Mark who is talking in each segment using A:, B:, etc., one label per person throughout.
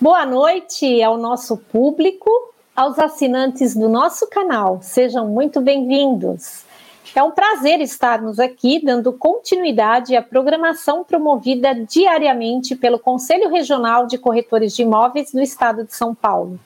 A: Boa noite ao nosso público, aos assinantes do nosso canal. Sejam muito bem-vindos. É um prazer estarmos aqui dando continuidade à programação promovida diariamente pelo Conselho Regional de Corretores de Imóveis do Estado de São Paulo.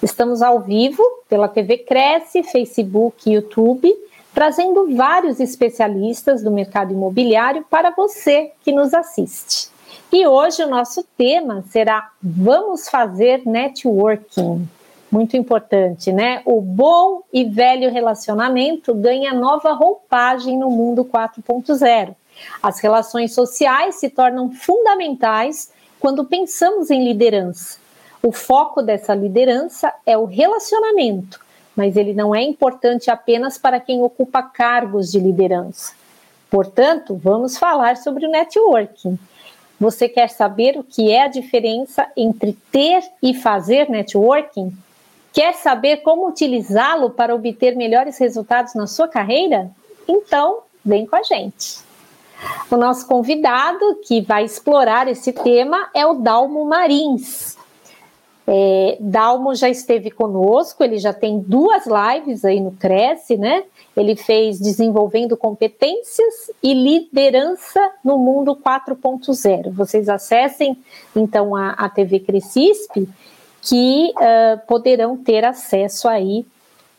A: Estamos ao vivo pela TV Cresce, Facebook e YouTube, trazendo vários especialistas do mercado imobiliário para você que nos assiste. E hoje o nosso tema será Vamos fazer networking. Muito importante, né? O bom e velho relacionamento ganha nova roupagem no mundo 4.0. As relações sociais se tornam fundamentais quando pensamos em liderança. O foco dessa liderança é o relacionamento, mas ele não é importante apenas para quem ocupa cargos de liderança. Portanto, vamos falar sobre o networking. Você quer saber o que é a diferença entre ter e fazer networking? Quer saber como utilizá-lo para obter melhores resultados na sua carreira? Então, vem com a gente. O nosso convidado que vai explorar esse tema é o Dalmo Marins. É, Dalmo já esteve conosco, ele já tem duas lives aí no Cresce, né? Ele fez Desenvolvendo Competências e Liderança no Mundo 4.0. Vocês acessem então a, a TV Crescisp que uh, poderão ter acesso aí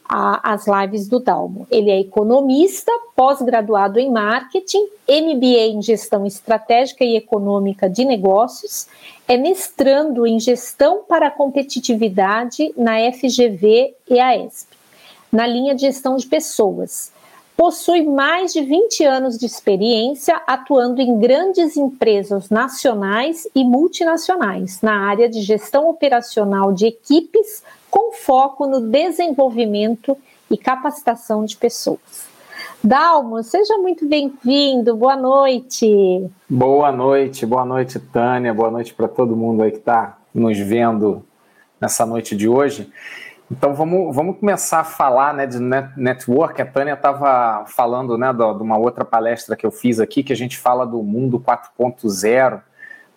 A: às lives do Dalmo. Ele é economista, pós-graduado em marketing, MBA em gestão estratégica e econômica de negócios, é mestrando em gestão para a competitividade na FGV e a ESP, na linha de gestão de pessoas. Possui mais de 20 anos de experiência atuando em grandes empresas nacionais e multinacionais na área de gestão operacional de equipes, com foco no desenvolvimento e capacitação de pessoas. Dalmo, seja muito bem-vindo, boa noite.
B: Boa noite, boa noite, Tânia, boa noite para todo mundo aí que está nos vendo nessa noite de hoje. Então vamos, vamos começar a falar né, de network. A Tânia estava falando né, de uma outra palestra que eu fiz aqui, que a gente fala do mundo 4.0,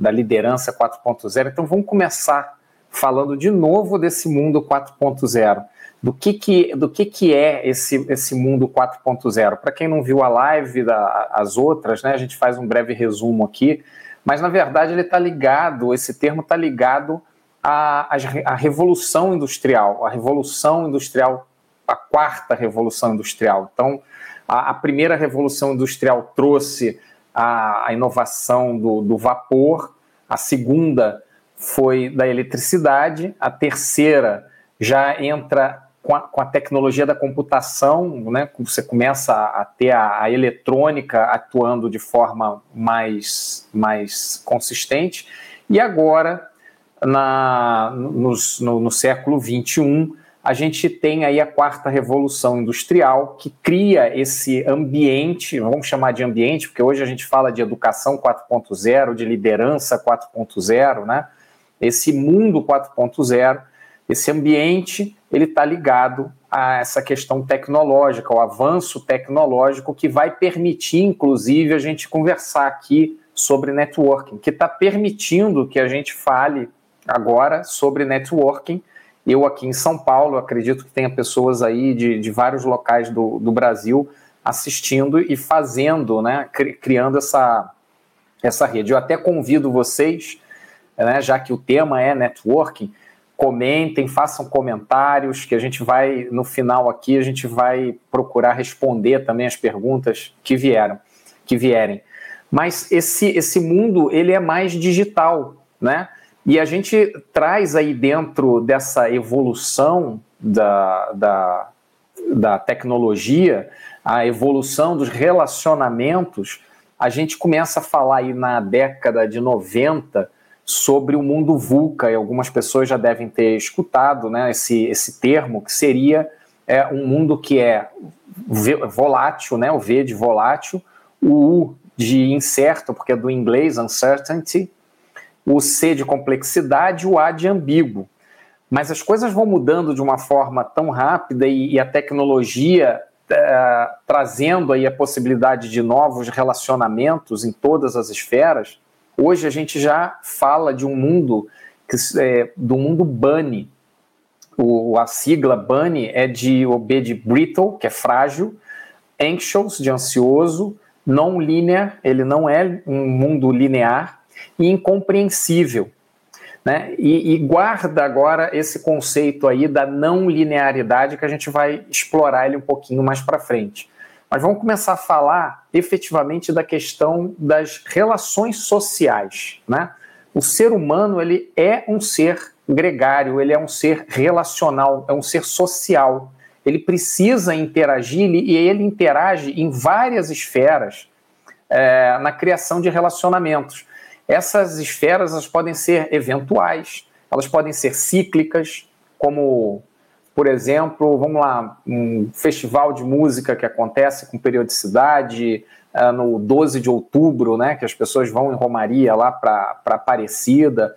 B: da liderança 4.0. Então vamos começar falando de novo desse mundo 4.0 do que, que, do que, que é esse, esse mundo 4.0. Para quem não viu a live, da, as outras, né, a gente faz um breve resumo aqui, mas na verdade ele está ligado, esse termo está ligado à, à, revolução industrial, a revolução industrial, a quarta revolução industrial. Então, a, a primeira revolução industrial trouxe a, a inovação do, do vapor, a segunda foi da eletricidade, a terceira já entra com a, com a, tecnologia da computação, né, você começa a, ter a, a, eletrônica atuando de forma mais, mais consistente, e agora, na, no, no século XXI, a gente tem aí a quarta revolução industrial, que cria esse ambiente, vamos chamar de ambiente, porque hoje a gente fala de educação 4.0, de liderança 4.0, né? Esse mundo 4.0, esse ambiente ele está ligado a essa questão tecnológica, o avanço tecnológico que vai permitir, inclusive, a gente conversar aqui sobre networking, que está permitindo que a gente fale agora sobre networking. Eu aqui em São Paulo, acredito que tenha pessoas aí de, de vários locais do, do Brasil assistindo e fazendo, né, criando essa, essa rede. Eu até convido vocês, né, já que o tema é networking, comentem, façam comentários, que a gente vai, no final aqui, a gente vai procurar responder também as perguntas que vieram, que vierem. Mas esse, esse mundo, ele é mais digital, né? E a gente traz aí dentro dessa evolução da, da, da tecnologia, a evolução dos relacionamentos, a gente começa a falar aí na década de 90 sobre o mundo VUCA, e algumas pessoas já devem ter escutado né, esse, esse termo, que seria é, um mundo que é volátil, né, o V de volátil, o U de incerto, porque é do inglês uncertainty, o C de complexidade, o A de ambíguo. Mas as coisas vão mudando de uma forma tão rápida e, e a tecnologia é, trazendo aí a possibilidade de novos relacionamentos em todas as esferas. Hoje a gente já fala de um mundo que, é, do mundo bunny. O, a sigla bunny é de o B de brittle, que é frágil, anxious de ansioso, non linear, ele não é um mundo linear e incompreensível. Né? E, e, guarda agora esse conceito aí da não linearidade que a gente vai explorar ele um pouquinho mais para frente. Mas vamos começar a falar efetivamente da questão das relações sociais. Né? O ser humano ele é um ser gregário, ele é um ser relacional, é um ser social. Ele precisa interagir e ele interage em várias esferas é, na criação de relacionamentos. Essas esferas elas podem ser eventuais, elas podem ser cíclicas, como, por exemplo, vamos lá, um festival de música que acontece com periodicidade uh, no 12 de outubro, né, que as pessoas vão em Romaria lá para Aparecida.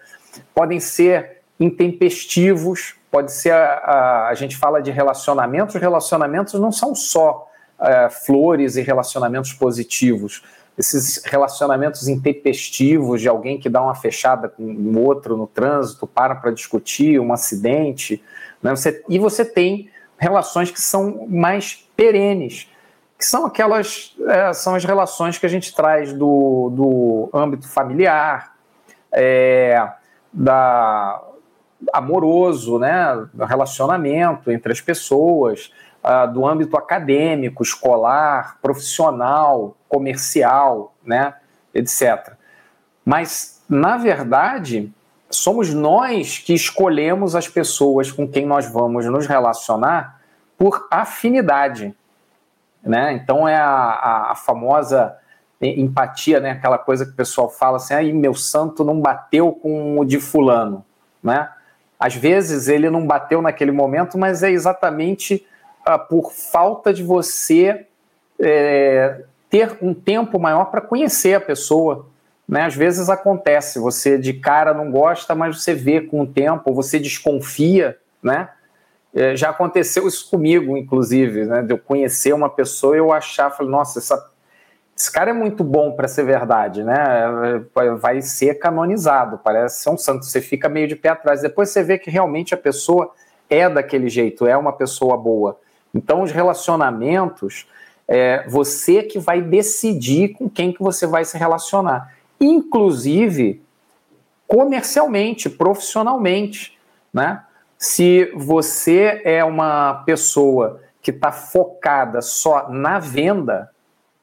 B: Podem ser intempestivos, pode ser, a, a, gente fala de relacionamentos, relacionamentos não são só uh, flores e relacionamentos positivos, esses relacionamentos intempestivos de alguém que dá uma fechada com o outro no trânsito, para para discutir um acidente, né? Você, e você tem relações que são mais perenes, que são aquelas é, são as relações que a gente traz do, do âmbito familiar, é, da amoroso, né, relacionamento entre as pessoas, uh, do âmbito acadêmico, escolar, profissional, comercial, né, etc. Mas, na verdade, somos nós que escolhemos as pessoas com quem nós vamos nos relacionar por afinidade. Né? Então, é a, a, famosa empatia, né? aquela coisa que o pessoal fala assim: aí meu santo não bateu com o de Fulano. Né? Às vezes ele não bateu naquele momento, mas é exatamente ah, por falta de você é, ter um tempo maior para conhecer a pessoa. Né? Às vezes acontece, você de cara não gosta, mas você vê com o tempo, você desconfia, né? É, já aconteceu isso comigo, inclusive, né? De eu conhecer uma pessoa e eu achar, falei, nossa, essa, esse cara é muito bom para ser verdade, né? Vai ser canonizado, parece ser um santo. Você fica meio de pé atrás. Depois você vê que realmente a pessoa é daquele jeito, é uma pessoa boa. Então, os relacionamentos, é você que vai decidir com quem que você vai se relacionar, inclusive comercialmente, profissionalmente, né? Se você é uma pessoa que está focada só na venda,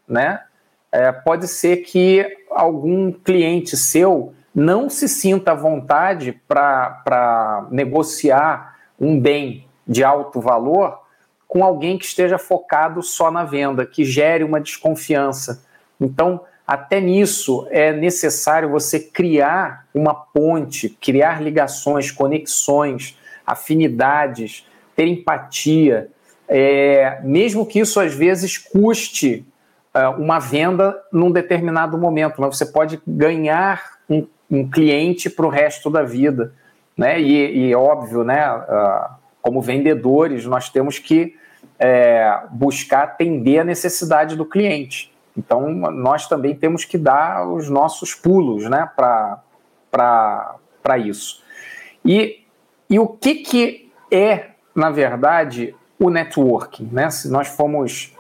B: né? É, pode ser que algum cliente seu não se sinta à vontade para negociar um bem de alto valor com alguém que esteja focado só na venda, que gere uma desconfiança. Então, até nisso é necessário você criar uma ponte, criar ligações, conexões, afinidades, ter empatia, é, mesmo que isso às vezes custe uh, uma venda num determinado momento, mas você pode ganhar um, um cliente para o resto da vida. Né? E, e óbvio, né, como vendedores, nós temos que é, buscar atender a necessidade do cliente. Então, nós também temos que dar os nossos pulos né, para isso. E, e o que, que é, na verdade, o networking? Né? Se nós formos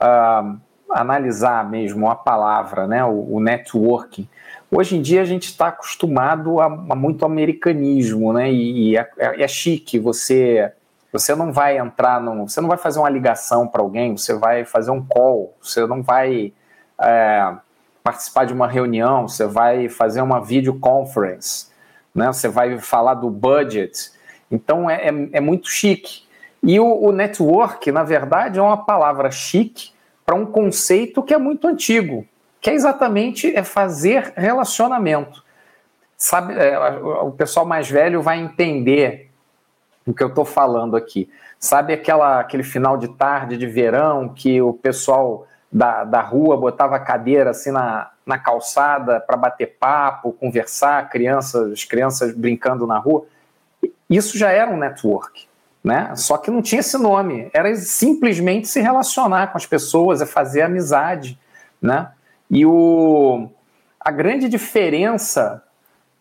B: uh, analisar mesmo a palavra, né, o, o networking, hoje em dia a gente está acostumado a, a, muito americanismo, né, e, e é, é, é chique você você não vai entrar no. Você não vai fazer uma ligação para alguém, você vai fazer um call, você não vai é, participar de uma reunião, você vai fazer uma videoconference, né? você vai falar do budget. Então é, é, é muito chique. E o, o network, na verdade, é uma palavra chique para um conceito que é muito antigo, que é exatamente é fazer relacionamento. sabe, é, o pessoal mais velho vai entender o que eu estou falando aqui. Sabe aquela, aquele final de tarde de verão que o pessoal da, da rua botava a cadeira assim na, na calçada para bater papo, conversar, crianças, crianças brincando na rua? Isso já era um network. Né? Só que não tinha esse nome, era simplesmente se relacionar com as pessoas, é fazer amizade, né? E o, a grande diferença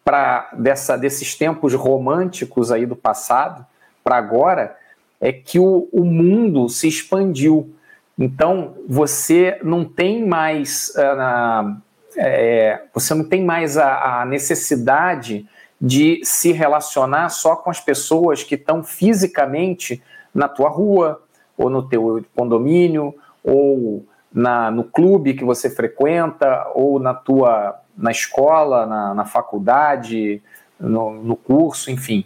B: para dessa desses tempos românticos aí do passado para agora é que o, o mundo se expandiu. Então você não tem mais uh, é, você não tem mais a, a necessidade de se relacionar só com as pessoas que estão fisicamente na tua rua, ou no teu condomínio, ou na, no clube que você frequenta, ou na tua na escola, na, na faculdade, no, no, curso, enfim.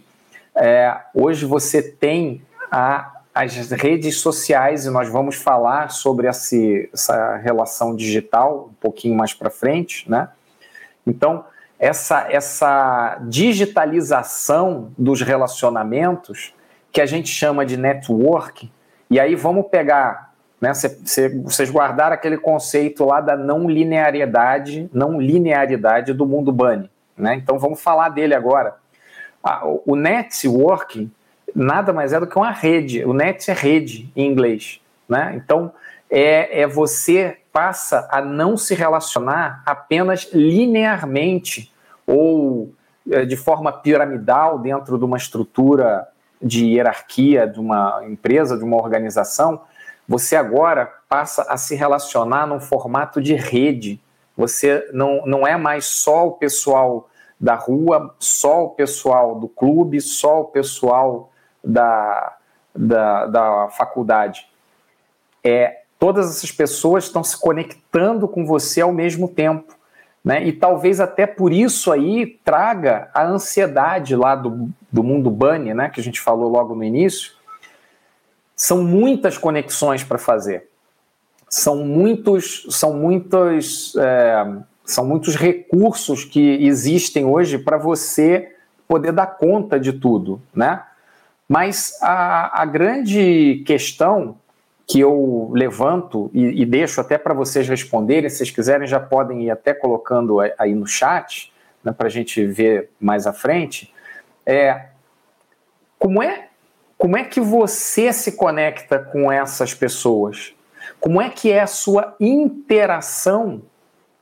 B: É, hoje você tem a, as redes sociais e nós vamos falar sobre esse, essa relação digital um pouquinho mais para frente, né? Então, essa, essa digitalização dos relacionamentos, que a gente chama de network, e aí vamos pegar, né, cê, cê, vocês guardaram aquele conceito lá da não linearidade, não linearidade do mundo Bunny, né? Então vamos falar dele agora. O networking nada mais é do que uma rede. O net é rede em inglês, né? Então é, é você passa a não se relacionar apenas linearmente ou é, de forma piramidal dentro de uma estrutura de hierarquia de uma empresa, de uma organização, você agora passa a se relacionar num formato de rede. Você não, não é mais só o pessoal da rua, só o pessoal do clube, só o pessoal da, da, da faculdade. É todas essas pessoas estão se conectando com você ao mesmo tempo. Né? E talvez até por isso aí traga a ansiedade lá do, do mundo bunny, né? que a gente falou logo no início. São muitas conexões para fazer. São muitos, são muitos, é, são muitos recursos que existem hoje para você poder dar conta de tudo, né? Mas a, a grande questão que eu levanto e, e deixo até para vocês responderem, se vocês quiserem já podem ir até colocando aí no chat, né, para a gente ver mais à frente, é como é como é que você se conecta com essas pessoas? Como é que é a sua interação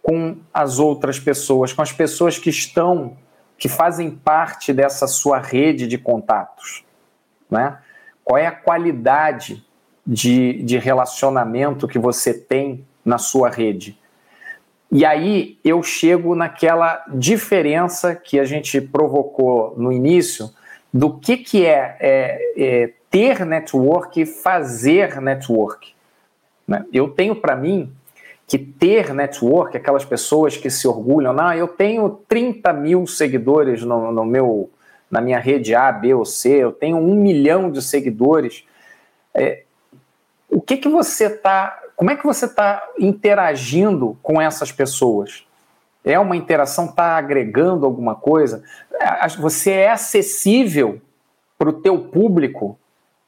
B: com as outras pessoas, com as pessoas que estão, que fazem parte dessa sua rede de contatos? Né? Qual é a qualidade de, de relacionamento que você tem na sua rede. E aí eu chego naquela diferença que a gente provocou no início do que, que é, é, é ter network e fazer network. Né? Eu tenho para mim que ter network, aquelas pessoas que se orgulham, não, eu tenho 30 mil seguidores no, no meu, na minha rede A, B ou C, eu tenho um milhão de seguidores. É, o que que você está, como é que você está interagindo com essas pessoas? É uma interação, está agregando alguma coisa? É, você é acessível para o teu público?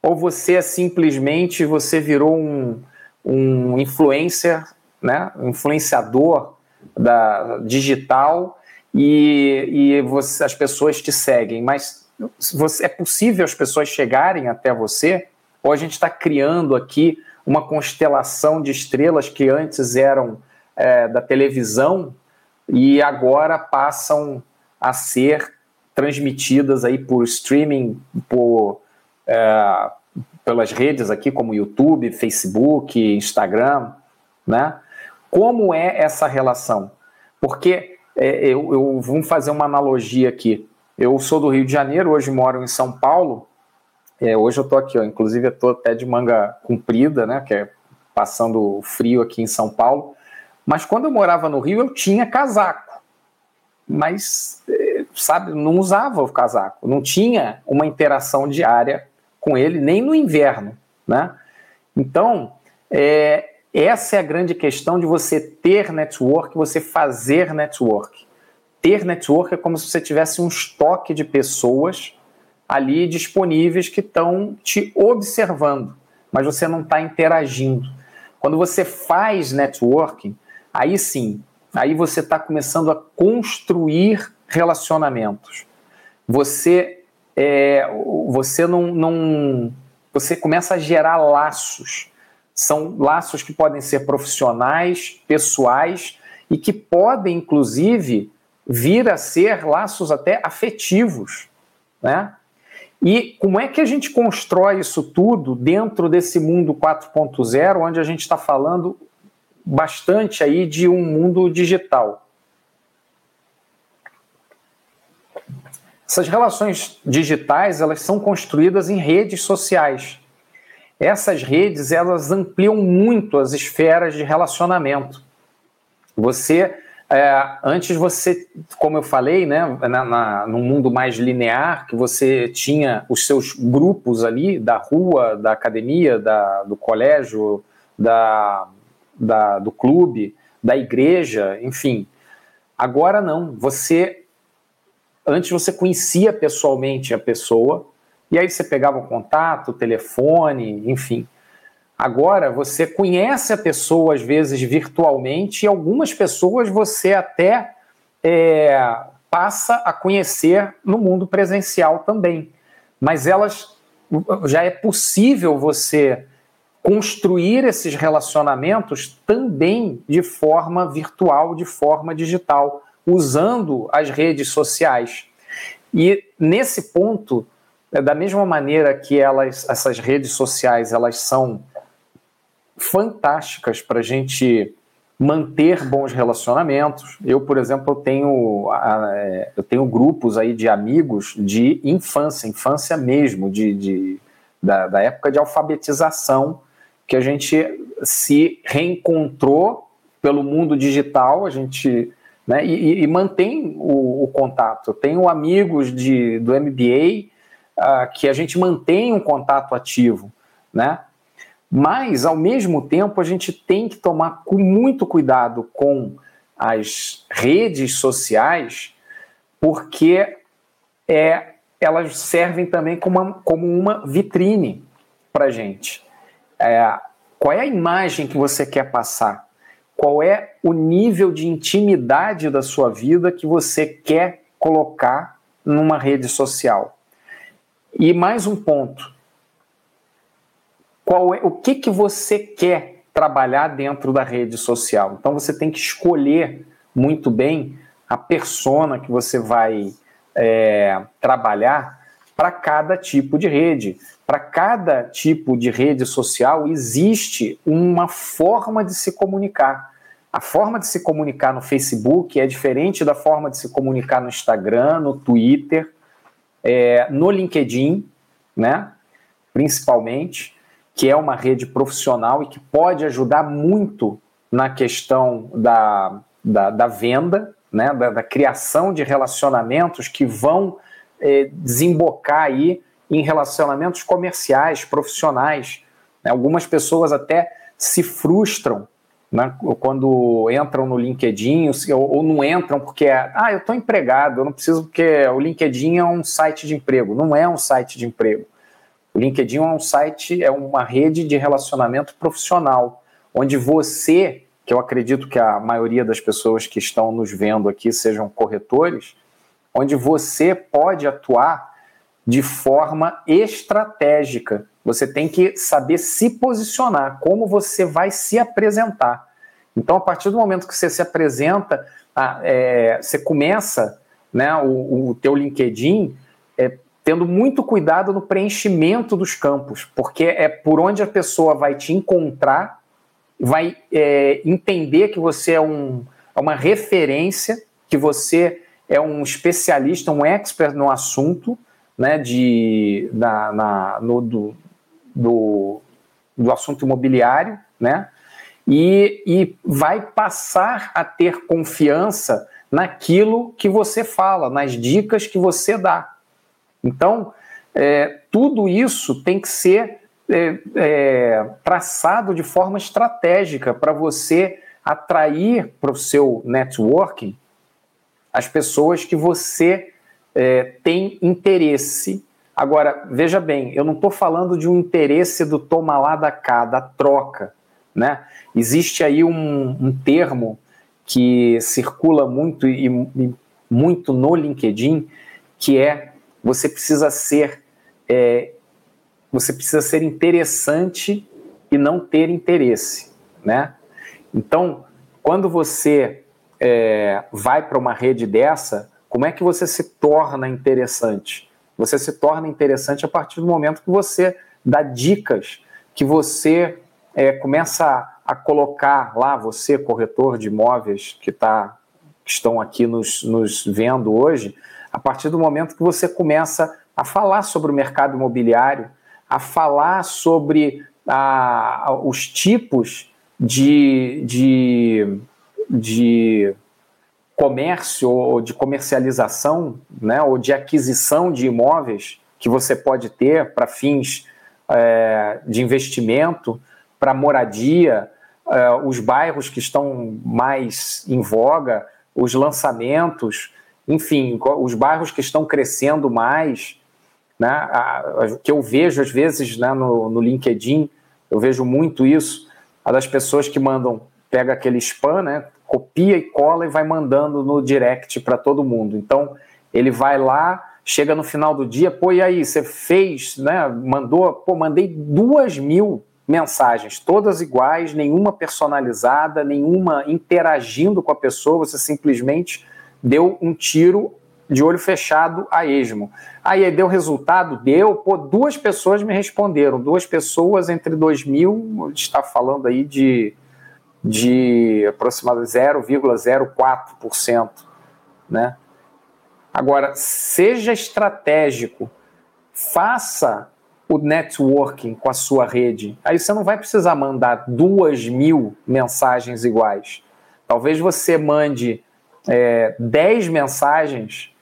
B: Ou você é simplesmente, você virou um, um influencer, né? influenciador da, digital e, e você, as pessoas te seguem, mas você, é possível as pessoas chegarem até você? ou a gente está criando aqui uma constelação de estrelas que antes eram é, da televisão e agora passam a ser transmitidas aí por streaming, por, é, pelas redes aqui como YouTube, Facebook, Instagram, né? Como é essa relação? Porque é, eu, eu vou fazer uma analogia aqui. Eu sou do Rio de Janeiro, hoje moro em São Paulo, é, hoje eu tô aqui, ó, inclusive eu tô até de manga comprida, né, que é passando frio aqui em São Paulo. Mas quando eu morava no Rio, eu tinha casaco. Mas, é, sabe, não usava o casaco. Não tinha uma interação diária com ele, nem no inverno, né? Então, é, essa é a grande questão de você ter network, você fazer network. ter network é como se você tivesse um estoque de pessoas ali disponíveis que estão te observando, mas você não está interagindo. Quando você faz networking, aí sim, aí você está começando a construir relacionamentos. Você, é, você não, não, você começa a gerar laços. São laços que podem ser profissionais, pessoais e que podem, inclusive, vir a ser laços até afetivos, né? E como é que a gente constrói isso tudo dentro desse mundo 4.0, onde a gente está falando bastante aí de um mundo digital? Essas relações digitais, elas são construídas em redes sociais. Essas redes, elas ampliam muito as esferas de relacionamento. Você, é, antes você, como eu falei, né, na, na, no mundo mais linear, que você tinha os seus grupos ali, da rua, da academia, da, do colégio, da, da, do clube, da igreja, enfim. Agora não, você antes você conhecia pessoalmente a pessoa, e aí você pegava o contato, o telefone, enfim. Agora você conhece a pessoa às vezes virtualmente e algumas pessoas você até é, passa a conhecer no mundo presencial também. Mas elas já é possível você construir esses relacionamentos também de forma virtual, de forma digital, usando as redes sociais. E nesse ponto, da mesma maneira que elas, essas redes sociais, elas são fantásticas para a gente manter bons relacionamentos. Eu, por exemplo, eu tenho, é, eu tenho grupos aí de amigos de infância, infância mesmo, de, de da, da, época de alfabetização, que a gente se reencontrou pelo mundo digital, a gente né, e, e mantém o, o, contato. Eu tenho amigos de, do MBA uh, que a gente mantém um contato ativo, né? Mas, ao mesmo tempo, a gente tem que tomar muito cuidado com as redes sociais, porque é, elas servem também como uma, como uma vitrine para a gente. É, qual é a imagem que você quer passar? Qual é o nível de intimidade da sua vida que você quer colocar numa rede social? E mais um ponto qual é o que, que você quer trabalhar dentro da rede social. Então você tem que escolher muito bem a persona que você vai é, trabalhar para cada tipo de rede. Para cada tipo de rede social existe uma forma de se comunicar. A forma de se comunicar no Facebook é diferente da forma de se comunicar no Instagram, no Twitter, é, no LinkedIn, né? Principalmente que é uma rede profissional e que pode ajudar muito na questão da, da, da venda, né, da, da, criação de relacionamentos que vão eh, desembocar aí em relacionamentos comerciais, profissionais. Né? Algumas pessoas até se frustram né, quando entram no LinkedIn ou, ou não entram porque, ah, eu estou empregado, eu não preciso, porque o LinkedIn é um site de emprego. Não é um site de emprego. O LinkedIn é um site, é uma rede de relacionamento profissional, onde você, que eu acredito que a maioria das pessoas que estão nos vendo aqui sejam corretores, onde você pode atuar de forma estratégica. Você tem que saber se posicionar, como você vai se apresentar. Então, a partir do momento que você se apresenta, é, você começa né, o, o teu LinkedIn é, tendo muito cuidado no preenchimento dos campos, porque é por onde a pessoa vai te encontrar, vai é, entender que você é, um, é uma referência, que você é um especialista, um expert no assunto, né, de, na, na no, do, do, do assunto imobiliário, né, e, e vai passar a ter confiança naquilo que você fala, nas dicas que você dá. Então, é, tudo isso tem que ser é, é, traçado de forma estratégica para você atrair para o seu networking as pessoas que você é, tem interesse. Agora, veja bem, eu não estou falando de um interesse do toma lá da cá, da troca. Né? Existe aí um, um termo que circula muito e, e, muito no LinkedIn, que é você precisa ser é, você precisa ser interessante e não ter interesse, né? Então, quando você é, vai para uma rede dessa, como é que você se torna interessante? Você se torna interessante a partir do momento que você dá dicas, que você é, começa a colocar lá, você, corretor de imóveis que, tá, que estão aqui nos, nos vendo hoje, a partir do momento que você começa a falar sobre o mercado imobiliário, a falar sobre a, os tipos de, de, de comércio ou de comercialização, né, ou de aquisição de imóveis que você pode ter para fins é, de investimento, para moradia, é, os bairros que estão mais em voga, os lançamentos, enfim, os bairros que estão crescendo mais, né, o que eu vejo às vezes né, no, no LinkedIn, eu vejo muito isso, a das pessoas que mandam, pega aquele spam, né, copia e cola e vai mandando no direct para todo mundo. Então, ele vai lá, chega no final do dia, pô, e aí, você fez, né? Mandou, pô, mandei duas mil mensagens, todas iguais, nenhuma personalizada, nenhuma interagindo com a pessoa, você simplesmente deu um tiro de olho fechado a esmo. Aí deu resultado? Deu. Pô, duas pessoas me responderam. Duas pessoas entre 2 mil, está falando aí de de aproximadamente 0,04%, né? Agora, seja estratégico, faça o networking com a sua rede. Aí você não vai precisar mandar duas mil mensagens iguais. Talvez você mande é, 10 mensagens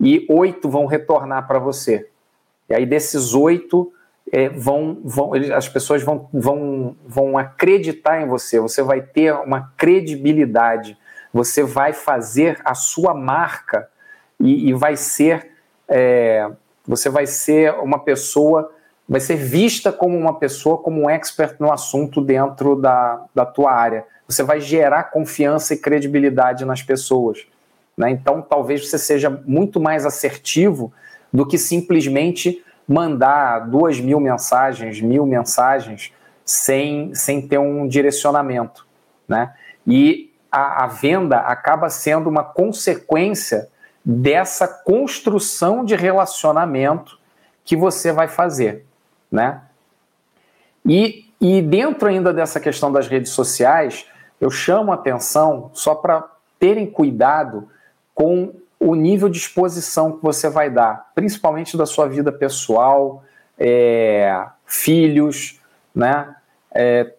B: e oito vão retornar para você. E aí desses oito, é, vão, vão, as pessoas vão, vão, vão acreditar em você, você vai ter uma credibilidade, você vai fazer a sua marca e, e vai ser é, você vai ser uma pessoa, vai ser vista como uma pessoa, como um expert no assunto dentro da, da tua área. Você vai gerar confiança e credibilidade nas pessoas. Né? Então, talvez você seja muito mais assertivo do que simplesmente mandar duas mil mensagens, mil mensagens, sem, sem ter um direcionamento. Né? E a, a venda acaba sendo uma consequência dessa construção de relacionamento que você vai fazer. Né? E, e dentro ainda dessa questão das redes sociais, eu chamo a atenção só para terem cuidado com o nível de exposição que você vai dar, principalmente da sua vida pessoal, é, filhos, né? É,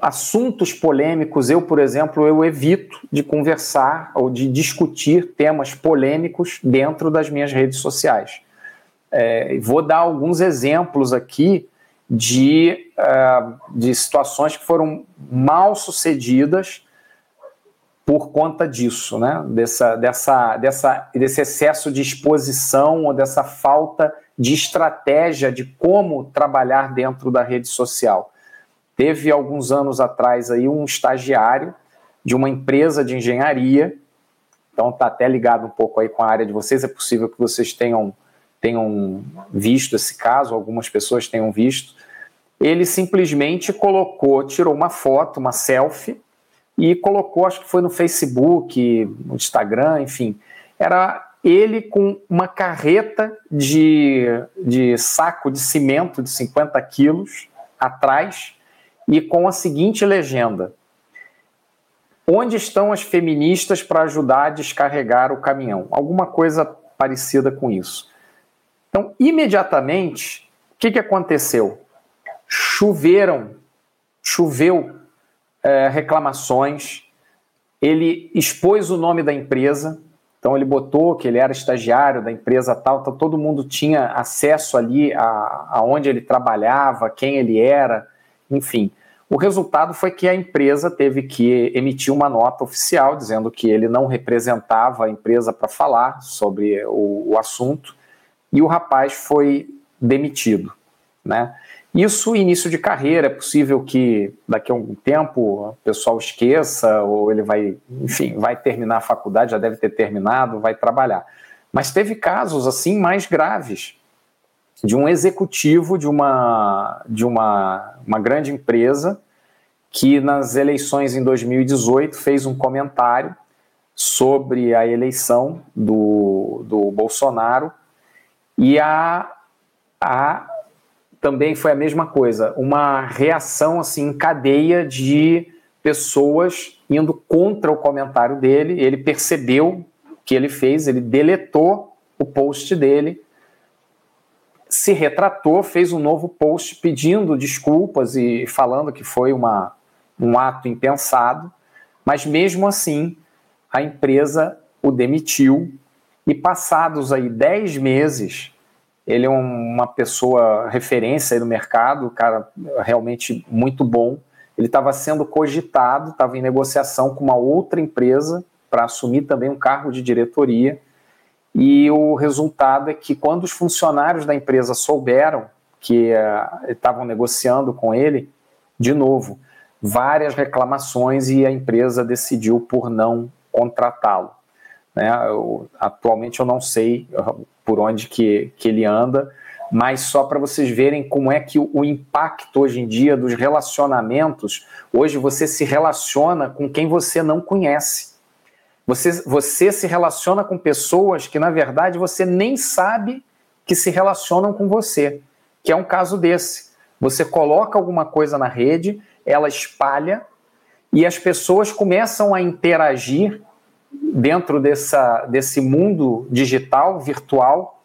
B: assuntos polêmicos, eu, por exemplo, eu evito de conversar ou de discutir temas polêmicos dentro das minhas redes sociais. É, vou dar alguns exemplos aqui de, uh, de situações que foram mal sucedidas por conta disso, né? Dessa, dessa, dessa, desse excesso de exposição ou dessa falta de estratégia de como trabalhar dentro da rede social. Teve alguns anos atrás aí um estagiário de uma empresa de engenharia, então está até ligado um pouco aí com a área de vocês, é possível que vocês tenham, tenham visto esse caso, algumas pessoas tenham visto. Ele simplesmente colocou, tirou uma foto, uma selfie, e colocou, acho que foi no Facebook, no Instagram, enfim. Era ele com uma carreta de, de saco de cimento de 50 quilos atrás e com a seguinte legenda: Onde estão as feministas para ajudar a descarregar o caminhão? Alguma coisa parecida com isso. Então, imediatamente, o que, que aconteceu? Choveram, choveu é, reclamações, ele expôs o nome da empresa, então ele botou que ele era estagiário da empresa tal, então todo mundo tinha acesso ali a, a onde ele trabalhava, quem ele era, enfim. O resultado foi que a empresa teve que emitir uma nota oficial dizendo que ele não representava a empresa para falar sobre o, o, assunto e o rapaz foi demitido. Né? Isso, início de carreira, é possível que daqui a um tempo o pessoal esqueça ou ele vai, enfim, vai terminar a faculdade, já deve ter terminado, vai trabalhar. Mas teve casos assim mais graves de um executivo de uma, de uma, uma grande empresa que nas eleições em 2018 fez um comentário sobre a eleição do, do Bolsonaro e a, a também foi a mesma coisa, uma reação assim em cadeia de pessoas indo contra o comentário dele. Ele percebeu o que ele fez, ele deletou o post dele se retratou, fez um novo post pedindo desculpas e falando que foi uma, um ato impensado, mas mesmo assim a empresa o demitiu. E passados aí 10 meses, ele é uma pessoa referência aí no mercado, cara realmente muito bom, ele estava sendo cogitado, estava em negociação com uma outra empresa para assumir também um cargo de diretoria, e o resultado é que quando os funcionários da empresa souberam que uh, estavam negociando com ele, de novo, várias reclamações e a empresa decidiu por não contratá-lo. Né? Atualmente eu não sei por onde que, que ele anda, mas só para vocês verem como é que o, o, impacto hoje em dia dos relacionamentos, hoje você se relaciona com quem você não conhece. Você, você se relaciona com pessoas que, na verdade, você nem sabe que se relacionam com você, que é um caso desse. Você coloca alguma coisa na rede, ela espalha e as pessoas começam a interagir dentro dessa, desse mundo digital, virtual,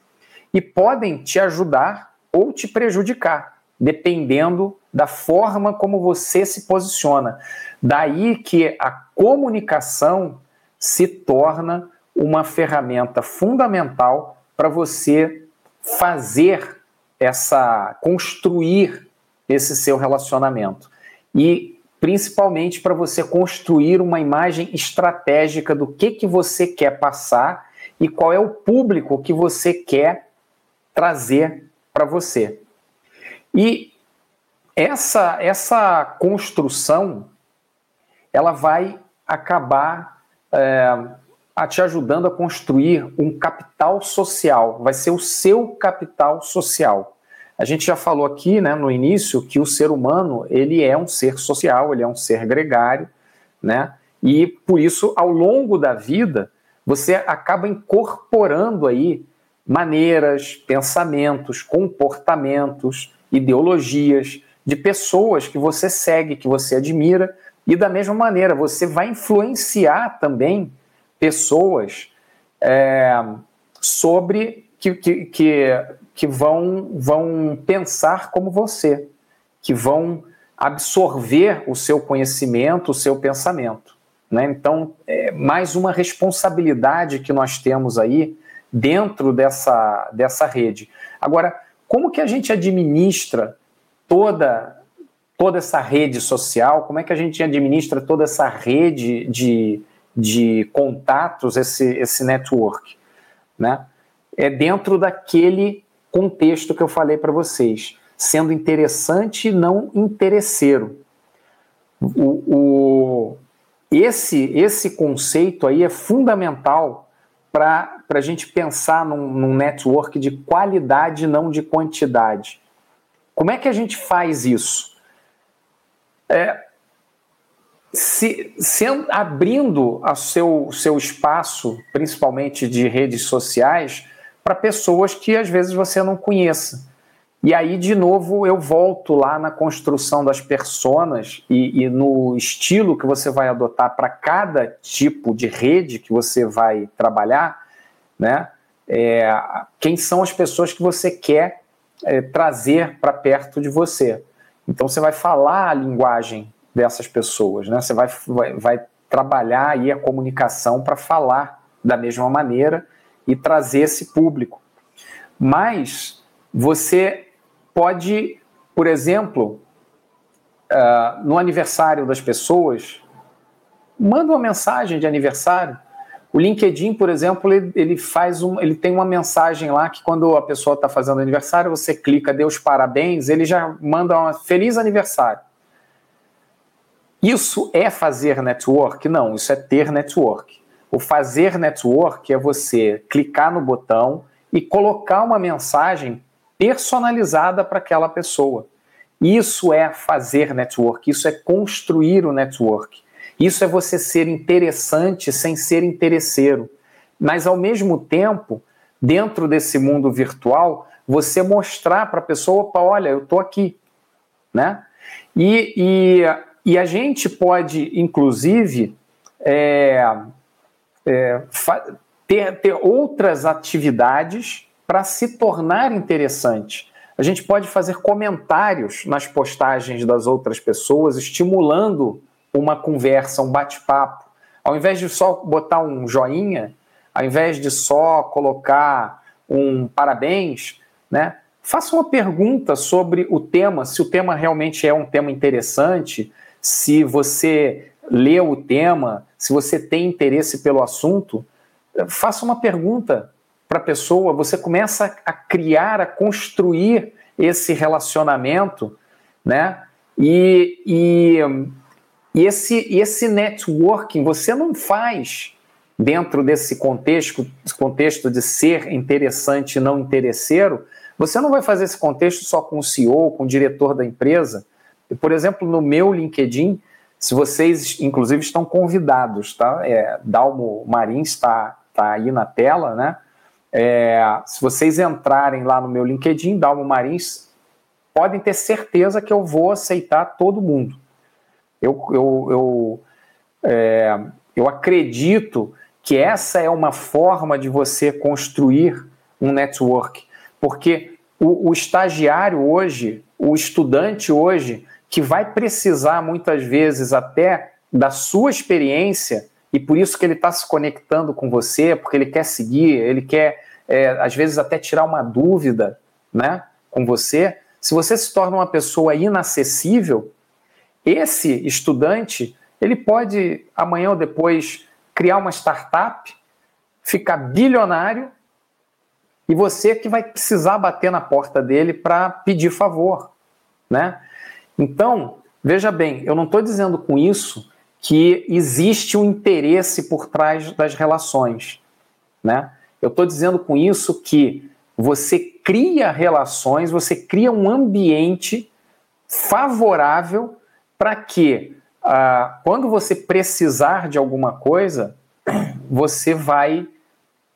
B: e podem te ajudar ou te prejudicar, dependendo da forma como você se posiciona. Daí que a comunicação se torna uma ferramenta fundamental para você fazer essa construir esse seu relacionamento e principalmente para você construir uma imagem estratégica do que que você quer passar e qual é o público que você quer trazer para você. E essa essa construção ela vai acabar é, a te ajudando a construir um capital social. Vai ser o seu capital social. A gente já falou aqui, né, no início, que o ser humano ele é um ser social, ele é um ser gregário, né? E por isso, ao longo da vida, você acaba incorporando aí maneiras, pensamentos, comportamentos, ideologias de pessoas que você segue, que você admira, e da mesma maneira, você vai influenciar também pessoas é, sobre que, que, que, que vão, vão pensar como você, que vão absorver o seu conhecimento, o seu pensamento. Né? Então, é mais uma responsabilidade que nós temos aí dentro dessa, dessa rede. Agora, como que a gente administra toda toda essa rede social, como é que a gente administra toda essa rede de, de contatos, esse, esse network, né? É dentro daquele contexto que eu falei para vocês, sendo interessante e não interesseiro. O, o, esse, esse conceito aí é fundamental para a gente pensar num, num network de qualidade, não de quantidade. Como é que a gente faz isso? é, se, se, abrindo o seu, seu espaço, principalmente de redes sociais, para pessoas que às vezes você não conheça. E aí, de novo, eu volto lá na construção das personas e, e no estilo que você vai adotar para cada tipo de rede que você vai trabalhar, né? É, quem são as pessoas que você quer é, trazer para perto de você. Então você vai falar a linguagem dessas pessoas, né? Você vai, vai, vai trabalhar aí a comunicação para falar da mesma maneira e trazer esse público. Mas você pode, por exemplo, uh, no aniversário das pessoas, manda uma mensagem de aniversário. O LinkedIn, por exemplo, ele, ele faz um, ele tem uma mensagem lá que quando a pessoa está fazendo aniversário, você clica, dê os parabéns, ele já manda um feliz aniversário. Isso é fazer network? Não, isso é ter network. O fazer network é você clicar no botão e colocar uma mensagem personalizada para aquela pessoa. Isso é fazer network, isso é construir o network. Isso é você ser interessante sem ser interesseiro. Mas, ao mesmo tempo, dentro desse mundo virtual, você mostrar para a pessoa: olha, eu estou aqui. Né? E, e, e, a gente pode, inclusive, é, é, ter, ter outras atividades para se tornar interessante. A gente pode fazer comentários nas postagens das outras pessoas, estimulando uma conversa, um bate-papo. Ao invés de só botar um joinha, ao invés de só colocar um parabéns, né? Faça uma pergunta sobre o tema, se o tema realmente é um tema interessante, se você leu o tema, se você tem interesse pelo assunto, faça uma pergunta para a pessoa, você começa a criar, a construir esse relacionamento, né? E, e e esse, esse networking você não faz dentro desse contexto, contexto de ser interessante e não interesseiro, você não vai fazer esse contexto só com o CEO, com o diretor da empresa. Por exemplo, no meu LinkedIn, se vocês, inclusive, estão convidados, tá? É, Dalmo Marins está tá aí na tela, né? É, se vocês entrarem lá no meu LinkedIn, Dalmo Marins, podem ter certeza que eu vou aceitar todo mundo. Eu, eu, eu, é, eu acredito que essa é uma forma de você construir um network, porque o, o estagiário hoje, o estudante hoje, que vai precisar muitas vezes até da sua experiência, e por isso que ele está se conectando com você, porque ele quer seguir, ele quer, é, às vezes, até tirar uma dúvida né, com você. Se você se torna uma pessoa inacessível, esse estudante, ele pode amanhã ou depois criar uma startup, ficar bilionário e você que vai precisar bater na porta dele para pedir favor, né? Então, veja bem, eu não estou dizendo com isso que existe um interesse por trás das relações, né? Eu estou dizendo com isso que você cria relações, você cria um ambiente favorável para que ah, quando você precisar de alguma coisa, você vai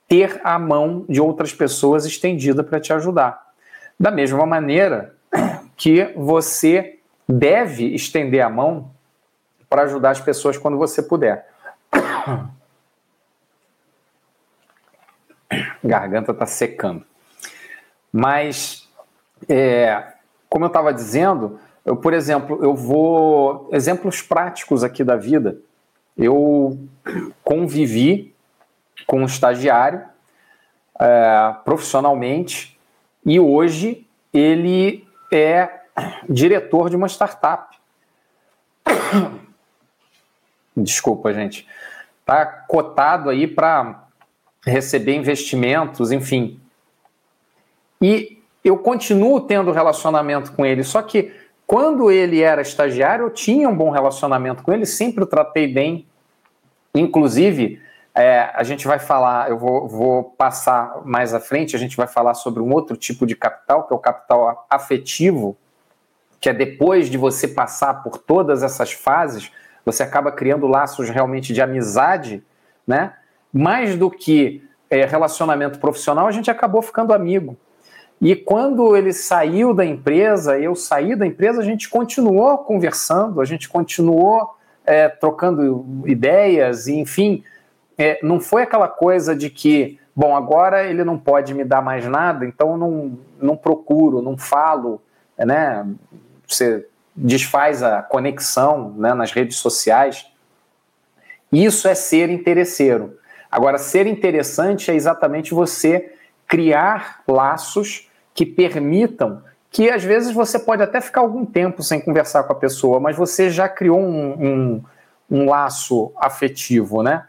B: ter a mão de outras pessoas estendida para te ajudar. Da mesma maneira que você deve estender a mão para ajudar as pessoas quando você puder. Garganta está secando. Mas, é, como eu estava dizendo, eu, por exemplo, eu vou. Exemplos práticos aqui da vida. Eu convivi com um estagiário é, profissionalmente e hoje ele é diretor de uma startup. Desculpa, gente. Está cotado aí para receber investimentos, enfim. E eu continuo tendo relacionamento com ele, só que quando ele era estagiário, eu tinha um bom relacionamento com ele, sempre o tratei bem. Inclusive, é, a gente vai falar, eu vou, vou, passar mais à frente, a gente vai falar sobre um outro tipo de capital, que é o capital afetivo, que é depois de você passar por todas essas fases, você acaba criando laços realmente de amizade, né? Mais do que é, relacionamento profissional, a gente acabou ficando amigo. E quando ele saiu da empresa, eu saí da empresa, a gente continuou conversando, a gente continuou é, trocando ideias, e, enfim, é, não foi aquela coisa de que, bom, agora ele não pode me dar mais nada, então não, não procuro, não falo, né? Você desfaz a conexão né, nas redes sociais. Isso é ser interesseiro. Agora, ser interessante é exatamente você criar laços que permitam que às vezes você pode até ficar algum tempo sem conversar com a pessoa, mas você já criou um, um, um laço afetivo, né?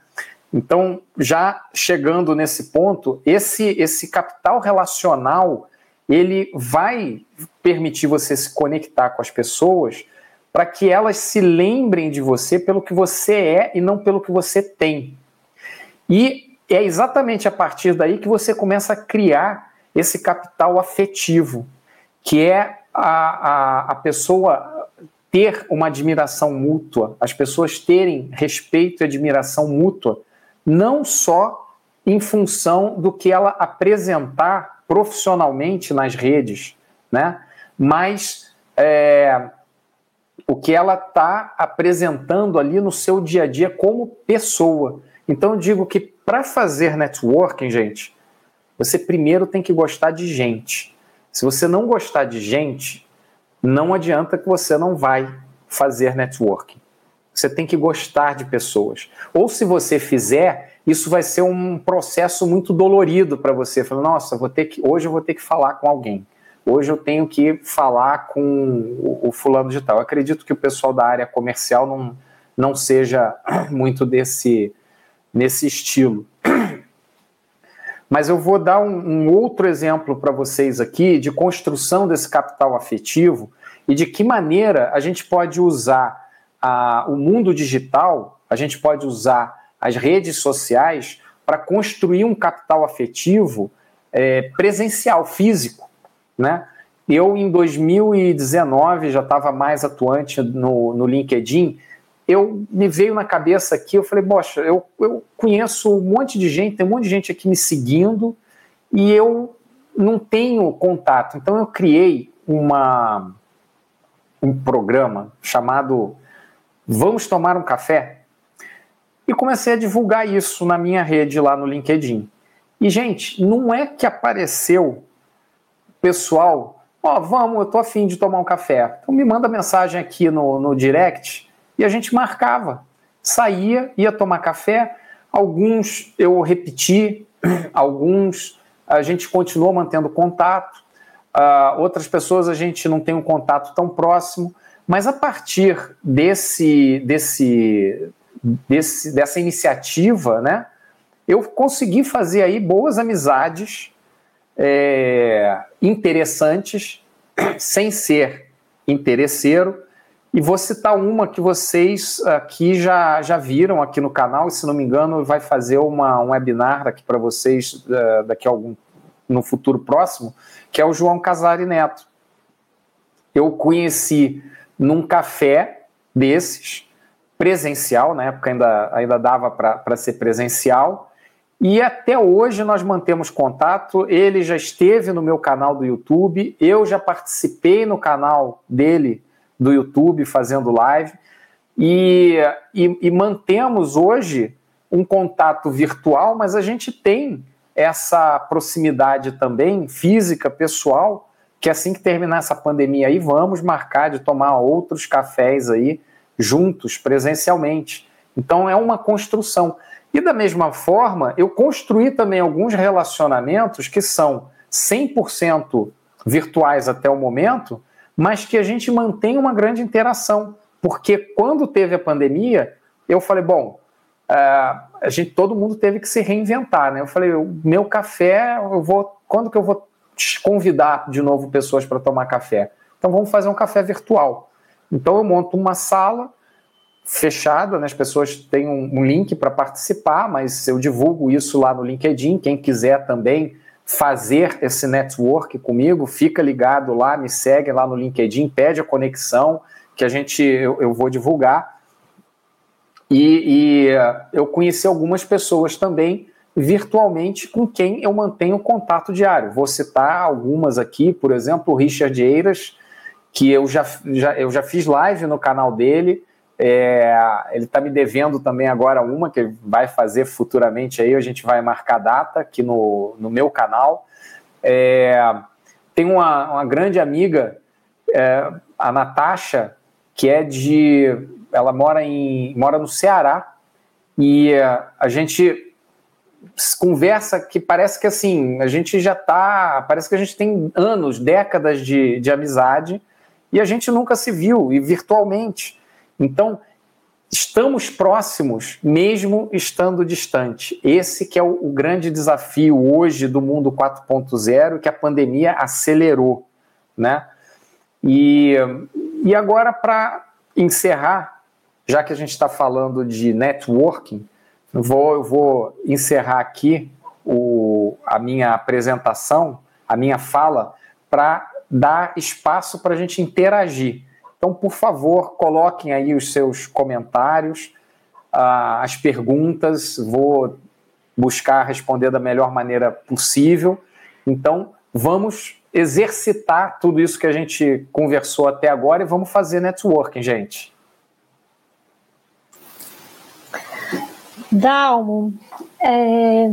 B: Então, já chegando nesse ponto, esse, esse capital relacional ele vai permitir você se conectar com as pessoas para que elas se lembrem de você pelo que você é e não pelo que você tem. E é exatamente a partir daí que você começa a criar esse capital afetivo, que é a, a, a pessoa ter uma admiração mútua, as pessoas terem respeito e admiração mútua, não só em função do que ela apresentar profissionalmente nas redes, né? mas é, o que ela está apresentando ali no seu dia a dia como pessoa. Então, digo que para fazer networking, gente, você primeiro tem que gostar de gente. Se você não gostar de gente, não adianta que você não vai fazer networking. Você tem que gostar de pessoas. Ou se você fizer, isso vai ser um processo muito dolorido para você. Falar, nossa, vou ter que, hoje eu vou ter que falar com alguém. Hoje eu tenho que falar com o, o fulano de tal. Eu acredito que o pessoal da área comercial não, não seja muito desse nesse estilo. Mas eu vou dar um, um outro exemplo para vocês aqui de construção desse capital afetivo e de que maneira a gente pode usar a, o mundo digital, a gente pode usar as redes sociais para construir um capital afetivo é, presencial, físico. Né? Eu, em 2019, já estava mais atuante no, no LinkedIn eu me veio na cabeça aqui, eu falei, poxa, eu, eu conheço um monte de gente, tem um monte de gente aqui me seguindo e eu não tenho contato. Então eu criei uma, um programa chamado Vamos Tomar um Café e comecei a divulgar isso na minha rede lá no LinkedIn. E, gente, não é que apareceu pessoal, ó, oh, vamos, eu tô afim de tomar um café. Então me manda mensagem aqui no, no direct e a gente marcava. Saía, ia tomar café, alguns eu repeti, alguns a gente continuou mantendo contato, uh, outras pessoas a gente não tem um contato tão próximo, mas a partir desse, desse, desse dessa iniciativa, né, eu consegui fazer aí boas amizades é, interessantes, sem ser interesseiro, e vou citar uma que vocês aqui já, já viram aqui no canal, e se não me engano, vai fazer uma, um webinar aqui para vocês uh, daqui a algum no futuro próximo, que é o João Casari Neto. Eu conheci num café desses, presencial, na época ainda, ainda dava para ser presencial, e até hoje nós mantemos contato. Ele já esteve no meu canal do YouTube, eu já participei no canal dele do YouTube fazendo live. E, e, e, mantemos hoje um contato virtual, mas a gente tem essa proximidade também física, pessoal, que assim que terminar essa pandemia aí, vamos marcar de tomar outros cafés aí juntos, presencialmente. Então é uma construção. E da mesma forma, eu construí também alguns relacionamentos que são 100% virtuais até o momento, mas que a gente mantém uma grande interação. Porque quando teve a pandemia, eu falei, bom, uh, a gente, todo mundo teve que se reinventar, né? Eu falei, o meu café, eu vou, quando que eu vou convidar de novo pessoas para tomar café? Então vamos fazer um café virtual. Então eu monto uma sala fechada, né? as pessoas têm um, um link para participar, mas eu divulgo isso lá no LinkedIn. Quem quiser também fazer esse network comigo, fica ligado lá, me segue lá no LinkedIn, pede a conexão que a gente eu, eu vou divulgar. E, e, eu conheci algumas pessoas também virtualmente com quem eu mantenho contato diário. Vou citar algumas aqui, por exemplo, o Richard Eiras, que eu já, já, eu já fiz live no canal dele. É, ele está me devendo também agora uma que vai fazer futuramente aí, a gente vai marcar data aqui no, no meu canal. É, tem uma, uma grande amiga, é, a Natasha, que é de. Ela mora, em, mora no Ceará, e a gente conversa que parece que assim, a gente já está, parece que a gente tem anos, décadas de, de amizade e a gente nunca se viu, e virtualmente. Então, estamos próximos, mesmo estando distante. Esse que é o, o grande desafio hoje do mundo 4.0 que a pandemia acelerou, né? E, e agora, para encerrar, já que a gente está falando de networking, vou, eu vou encerrar aqui o, a minha apresentação, a minha fala, para dar espaço para a gente interagir. Então, por favor, coloquem aí os seus comentários, uh, as perguntas, vou buscar responder da melhor maneira possível. Então, vamos exercitar tudo isso que a gente conversou até agora e vamos fazer networking, gente.
A: Dalmo, é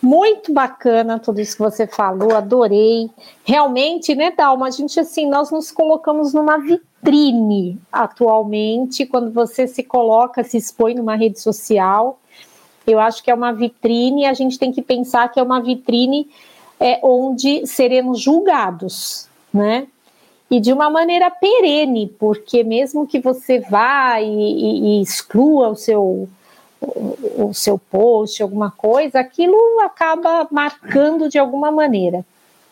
A: muito bacana tudo isso que você falou, adorei. Realmente, né, Dalmo, a gente assim, nós nos colocamos numa vitrine atualmente, quando você se coloca, se expõe numa rede social. Eu acho que é uma vitrine, a gente tem que pensar que é uma vitrine é, onde seremos julgados, né? E de uma maneira perene, porque mesmo que você vá e, e, e exclua o seu o, o seu post, alguma coisa, aquilo acaba marcando de alguma maneira.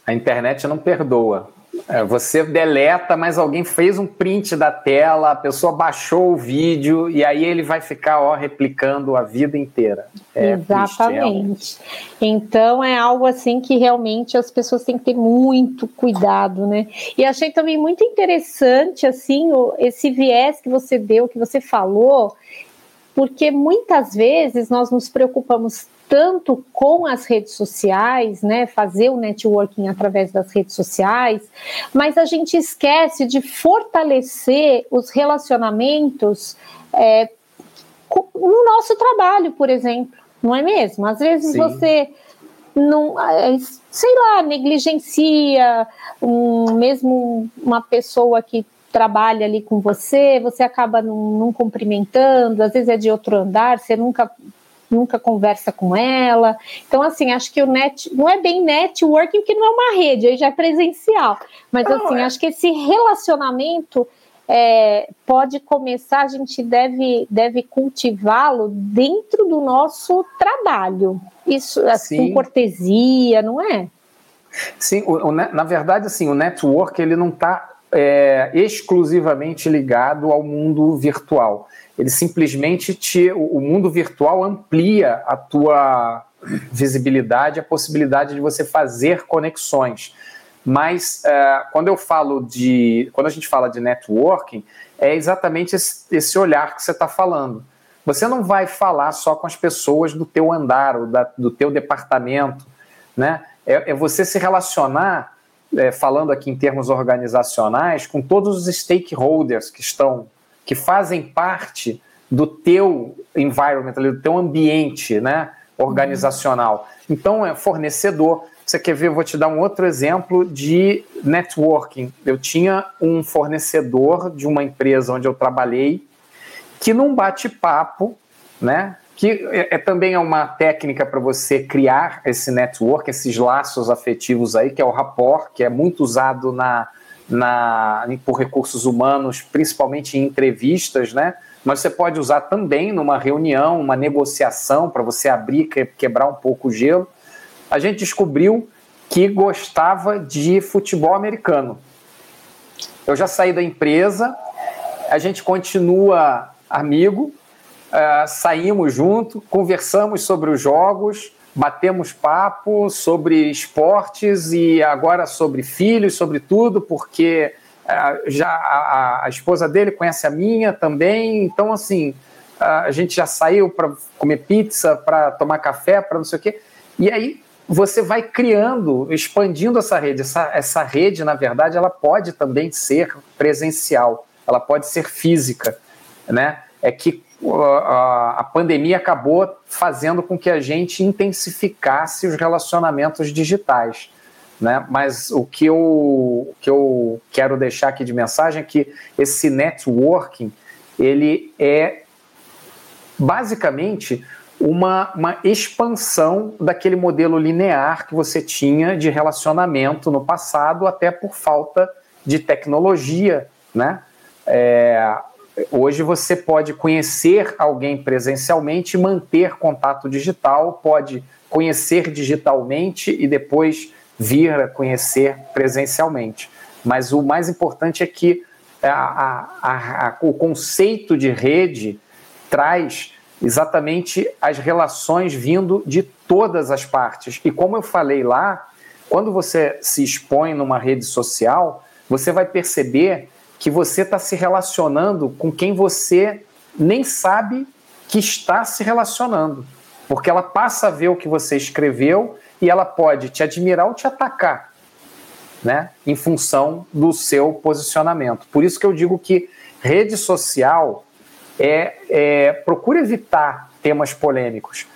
B: A internet não perdoa. É, você deleta, mas alguém fez um print da tela, a pessoa baixou o vídeo e aí ele vai ficar ó, replicando a vida inteira.
A: É Exatamente. Triste, então é algo assim que realmente as pessoas têm que ter muito cuidado, né? E achei também muito interessante assim esse viés que você deu, que você falou, porque muitas vezes nós nos preocupamos tanto com as redes sociais, né, fazer o networking através das redes sociais, mas a gente esquece de fortalecer os relacionamentos é, no nosso trabalho, por exemplo, não é mesmo? Às vezes Sim. você não, é, sei lá, negligencia um, mesmo uma pessoa que trabalha ali com você, você acaba não, não cumprimentando, às vezes é de outro andar, você nunca nunca conversa com ela. Então, assim, acho que o net não é bem networking, porque não é uma rede, aí já é presencial. Mas, não, assim, é. acho que esse relacionamento é, pode começar, a gente deve, deve cultivá-lo dentro do nosso trabalho. Isso, assim, com cortesia, não é?
B: Sim, o, o, na verdade, assim, o network ele não está é, exclusivamente ligado ao mundo virtual. Ele simplesmente te, o mundo virtual amplia a tua visibilidade, a possibilidade de você fazer conexões. Mas é, quando eu falo de, quando a gente fala de networking, é exatamente esse, esse olhar que você está falando. Você não vai falar só com as pessoas do teu andar ou da, do teu departamento, né? É, é você se relacionar é, falando aqui em termos organizacionais, com todos os stakeholders que estão, que fazem parte do teu environment, do teu ambiente né, organizacional. Então, é fornecedor. Você quer ver? Eu vou te dar um outro exemplo de networking. Eu tinha um fornecedor de uma empresa onde eu trabalhei que num bate-papo, né, que é, é também é uma técnica para você criar esse network, esses laços afetivos aí, que é o rapport, que é muito usado na, na, por recursos humanos, principalmente em entrevistas, né? Mas você pode usar também numa reunião, uma negociação, para você abrir, quebrar um pouco o gelo. A gente descobriu que gostava de futebol americano. Eu já saí da empresa, a gente continua amigo, uh, saímos junto, conversamos sobre os jogos, batemos papo sobre esportes e agora sobre filhos, sobre tudo, porque uh, já a, a, esposa dele conhece a minha também, então assim uh, a gente já saiu para comer pizza, para tomar café, para não sei o quê, e aí você vai criando, expandindo essa rede. Essa, essa rede, na verdade, ela pode também ser presencial, ela pode ser física, né? É que a, pandemia acabou fazendo com que a gente intensificasse os relacionamentos digitais. Né? Mas o que, eu, o que eu quero deixar aqui de mensagem é que esse networking ele é basicamente uma, uma expansão daquele modelo linear que você tinha de relacionamento no passado, até por falta de tecnologia, né? É, hoje você pode conhecer alguém presencialmente manter contato digital, pode conhecer digitalmente e depois vir a conhecer presencialmente. Mas o mais importante é que a, a, a, o conceito de rede traz exatamente as relações vindo de todas as partes. E como eu falei lá, quando você se expõe numa rede social, você vai perceber que você está se relacionando com quem você nem sabe que está se relacionando. Porque ela passa a ver o que você escreveu e ela pode te admirar ou te atacar, né? Em função do seu posicionamento. Por isso que eu digo que rede social é, é procura evitar temas polêmicos.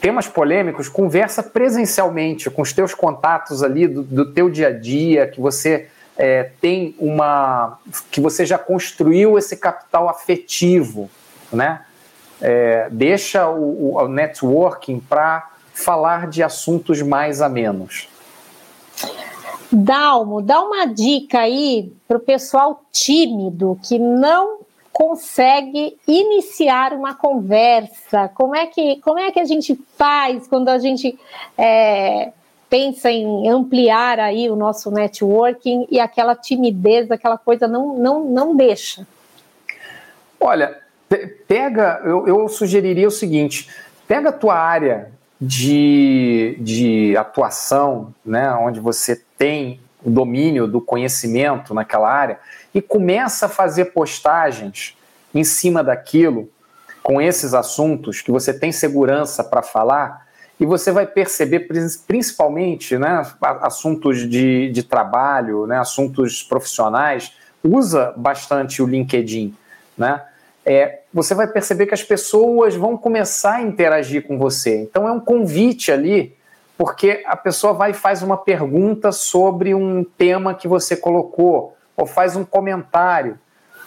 B: Temas polêmicos, conversa presencialmente com os teus contatos ali do, do teu dia a dia, que você é, tem uma. que você já construiu esse capital afetivo, né? É, deixa o, o networking para falar de assuntos mais amenos.
A: Dalmo, dá uma dica aí para o pessoal tímido que não consegue iniciar uma conversa? Como é que, como é que a gente faz quando a gente é, pensa em ampliar aí o nosso networking e aquela timidez, aquela coisa não, não, não deixa?
B: Olha, pega, eu, eu sugeriria o seguinte: pega a tua área de, de atuação, né, onde você tem o domínio do conhecimento naquela área e começa a fazer postagens em cima daquilo, com esses assuntos que você tem segurança para falar, e você vai perceber, principalmente, né, assuntos de, de trabalho, né, assuntos profissionais, usa bastante o LinkedIn, né? É, você vai perceber que as pessoas vão começar a interagir com você. Então é um convite ali porque a pessoa vai e faz uma pergunta sobre um tema que você colocou, ou faz um comentário,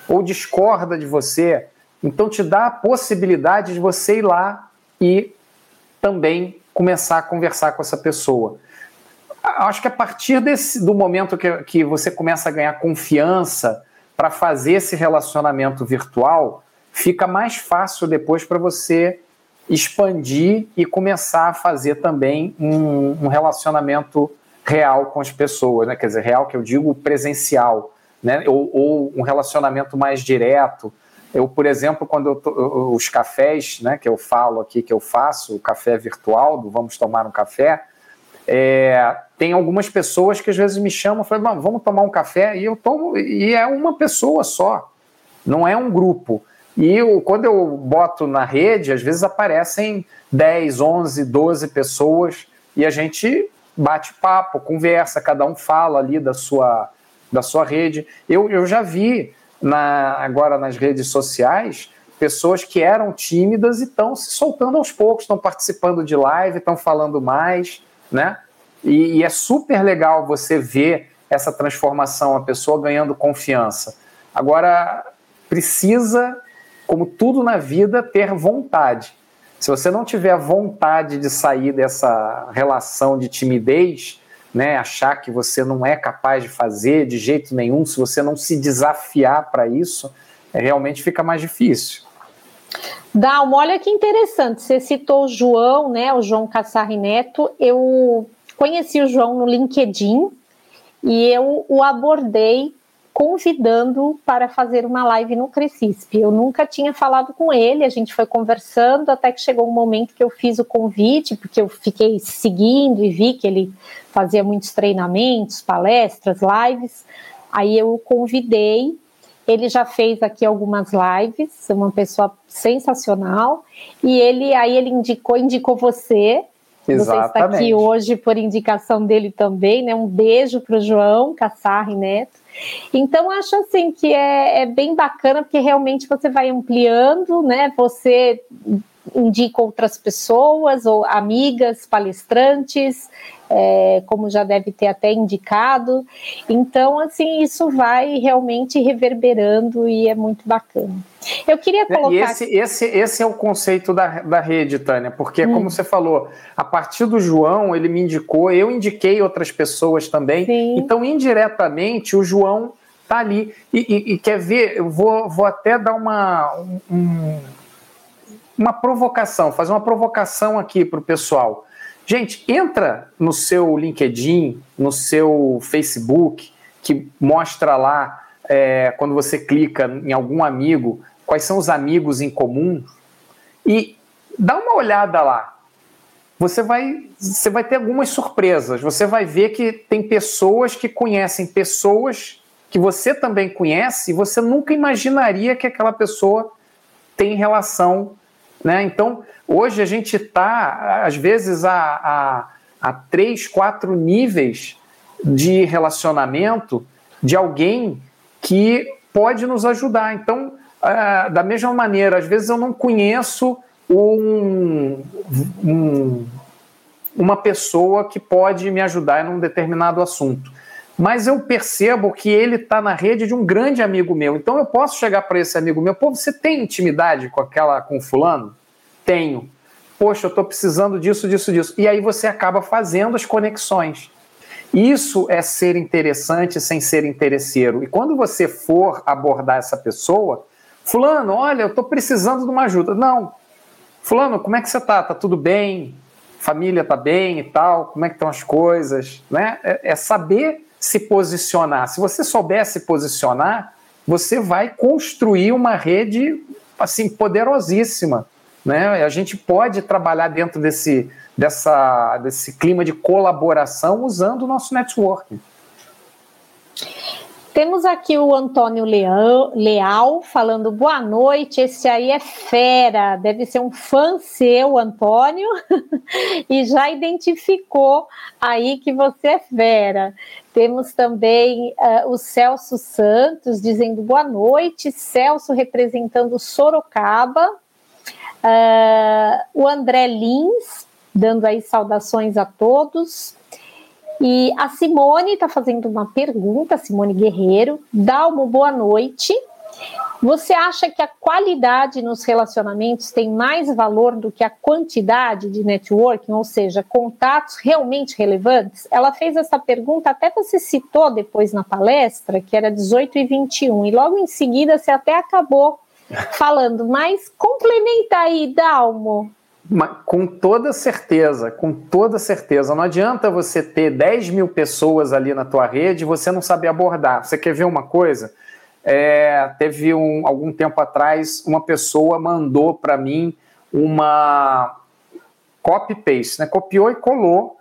B: ou discorda de você. Então te dá a possibilidade de você ir lá e também começar a conversar com essa pessoa. Acho que a partir desse, do momento que, que você começa a ganhar confiança para fazer esse relacionamento virtual, fica mais fácil depois para você expandir e começar a fazer também um, um, relacionamento real com as pessoas, né? quer dizer, real que eu digo presencial, né? ou, ou um relacionamento mais direto. Eu, por exemplo, quando tô, os cafés né, que eu falo aqui, que eu faço, o café virtual, do Vamos Tomar um Café, é, tem algumas pessoas que às vezes me chamam e falam, vamos tomar um café, e eu tomo, e é uma pessoa só, não é um grupo. E eu, quando eu boto na rede, às vezes aparecem 10, 11, 12 pessoas e a gente bate papo, conversa, cada um fala ali da sua, da sua rede. Eu, eu já vi na, agora nas redes sociais pessoas que eram tímidas e estão se soltando aos poucos, estão participando de live, estão falando mais, né? E, e, é super legal você ver essa transformação, a pessoa ganhando confiança. Agora, precisa como tudo na vida, ter vontade. Se você não tiver vontade de sair dessa relação de timidez, né, achar que você não é capaz de fazer de jeito nenhum, se você não se desafiar para isso, é, realmente fica mais difícil.
A: Dalmo, olha que interessante, você citou o João, né, o João Cassarri Neto, eu conheci o João no LinkedIn e eu o abordei convidando para fazer uma live no Crescisp. Eu nunca tinha falado com ele, a gente foi conversando até que chegou um momento que eu fiz o convite, porque eu fiquei seguindo e vi que ele fazia muitos treinamentos, palestras, lives. Aí eu o convidei. Ele já fez aqui algumas lives, é uma pessoa sensacional. E ele aí ele indicou, indicou você. Exatamente. Você está aqui hoje por indicação dele também, né? Um beijo para o João Cassarri Neto. Então, acho assim que é, é, bem bacana, porque realmente você vai ampliando, né? Você indica outras pessoas, ou amigas, palestrantes, é, como já deve ter até indicado. Então, assim, isso vai realmente reverberando e é muito bacana. Eu queria colocar.
B: E esse, esse, esse é o conceito da, da rede, Tânia, porque, hum. como você falou, a partir do João, ele me indicou, eu indiquei outras pessoas também. Sim. Então, indiretamente, o João tá ali. E, e, e, quer ver, eu vou, vou até dar uma, um, uma provocação, fazer uma provocação aqui para o pessoal. Gente, entra no seu LinkedIn, no seu Facebook, que mostra lá, é, quando você clica em algum amigo, quais são os amigos em comum, e dá uma olhada lá. Você vai, você vai ter algumas surpresas. Você vai ver que tem pessoas que conhecem pessoas que você também conhece e você nunca imaginaria que aquela pessoa tem relação. Né? Então, Hoje a gente está, às vezes, a, a, a três, quatro níveis de relacionamento de alguém que pode nos ajudar. Então, uh, da mesma maneira, às vezes eu não conheço um, um, uma pessoa que pode me ajudar em um determinado assunto. Mas eu percebo que ele está na rede de um grande amigo meu. Então eu posso chegar para esse amigo meu, pô, você tem intimidade com aquela com fulano? Tenho. Poxa, eu estou precisando disso, disso, disso. E aí você acaba fazendo as conexões. Isso é ser interessante sem ser interesseiro. E quando você for abordar essa pessoa, Fulano, olha, eu estou precisando de uma ajuda. Não. Fulano, como é que você está? Está tudo bem? Família está bem e tal? Como é que estão as coisas? Né? É, é saber se posicionar. Se você souber se posicionar, você vai construir uma rede assim poderosíssima né? A gente pode trabalhar dentro desse, dessa, desse clima de colaboração usando o nosso networking.
A: Temos aqui o Antônio Leão, Leal falando boa noite. Esse aí é fera, deve ser um fã seu, Antônio, e já identificou aí que você é fera. Temos também uh, o Celso Santos dizendo boa noite, Celso representando Sorocaba. Uh, o André Lins, dando aí saudações a todos. E a Simone está fazendo uma pergunta, Simone Guerreiro. Dalmo, boa noite. Você acha que a qualidade nos relacionamentos tem mais valor do que a quantidade de networking, ou seja, contatos realmente relevantes? Ela fez essa pergunta, até você citou depois na palestra, que era 18 e 21, e logo em seguida você até acabou falando, mas complementa aí, Dalmo.
B: Com toda certeza, com toda certeza. Não adianta você ter 10 mil pessoas ali na tua rede e você não saber abordar. Você quer ver uma coisa? É, teve um, algum tempo atrás, uma pessoa mandou para mim uma copy-paste, né? copiou e colou